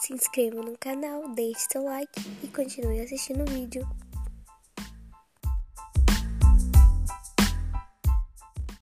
se inscreva no canal, deixe seu like e continue assistindo o vídeo.